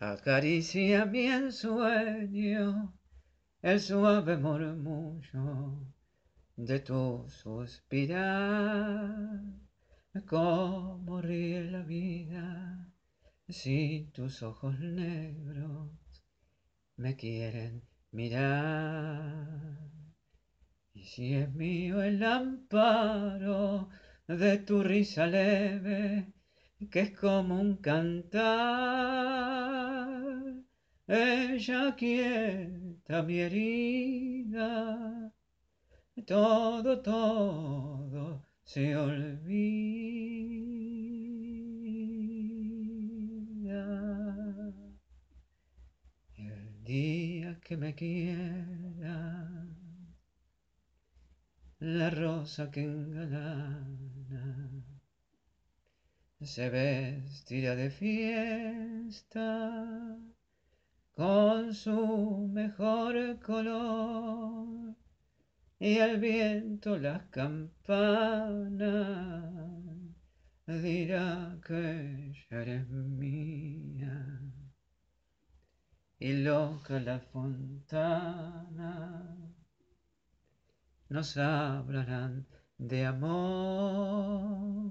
Acaricia mi ensueño el suave murmullo de tu suspirar. Cómo ríe la vida si tus ojos negros me quieren mirar. Y si es mío el amparo de tu risa leve, que es como un cantar, ella quieta mi herida, todo, todo se olvida. El día que me quiera, la rosa que engalana se vestirá de fiesta su mejor color. Y al viento las campanas dirá que ya eres mía. Y loca la fontana nos hablarán de amor